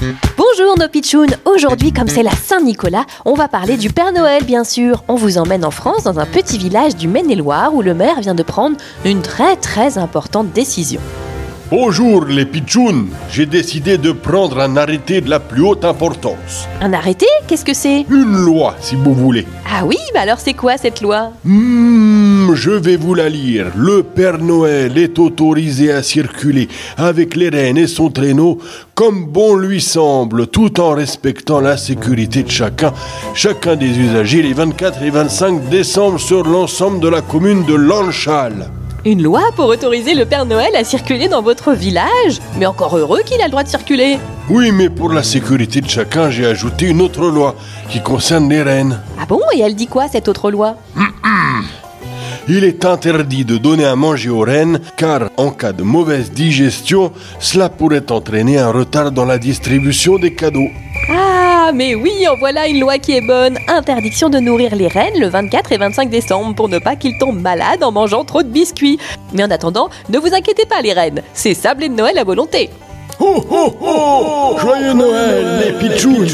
Bonjour nos pitchouns Aujourd'hui, comme c'est la Saint-Nicolas, on va parler du Père Noël, bien sûr. On vous emmène en France, dans un petit village du Maine-et-Loire, où le maire vient de prendre une très très importante décision. Bonjour les pitchouns, j'ai décidé de prendre un arrêté de la plus haute importance. Un arrêté? Qu'est-ce que c'est? Une loi, si vous voulez. Ah oui, bah alors c'est quoi cette loi? Hmm, je vais vous la lire. Le Père Noël est autorisé à circuler avec les rennes et son traîneau comme bon lui semble, tout en respectant la sécurité de chacun, chacun des usagers les 24 et 25 décembre sur l'ensemble de la commune de Lanchal. Une loi pour autoriser le Père Noël à circuler dans votre village Mais encore heureux qu'il a le droit de circuler Oui, mais pour la sécurité de chacun, j'ai ajouté une autre loi qui concerne les rennes. Ah bon Et elle dit quoi cette autre loi? Il est interdit de donner à manger aux rennes car en cas de mauvaise digestion, cela pourrait entraîner un retard dans la distribution des cadeaux. Ah, mais oui, en voilà une loi qui est bonne Interdiction de nourrir les rennes le 24 et 25 décembre pour ne pas qu'ils tombent malades en mangeant trop de biscuits. Mais en attendant, ne vous inquiétez pas les rennes, c'est sablé de Noël à volonté Ho ho ho Joyeux Noël les pitchouns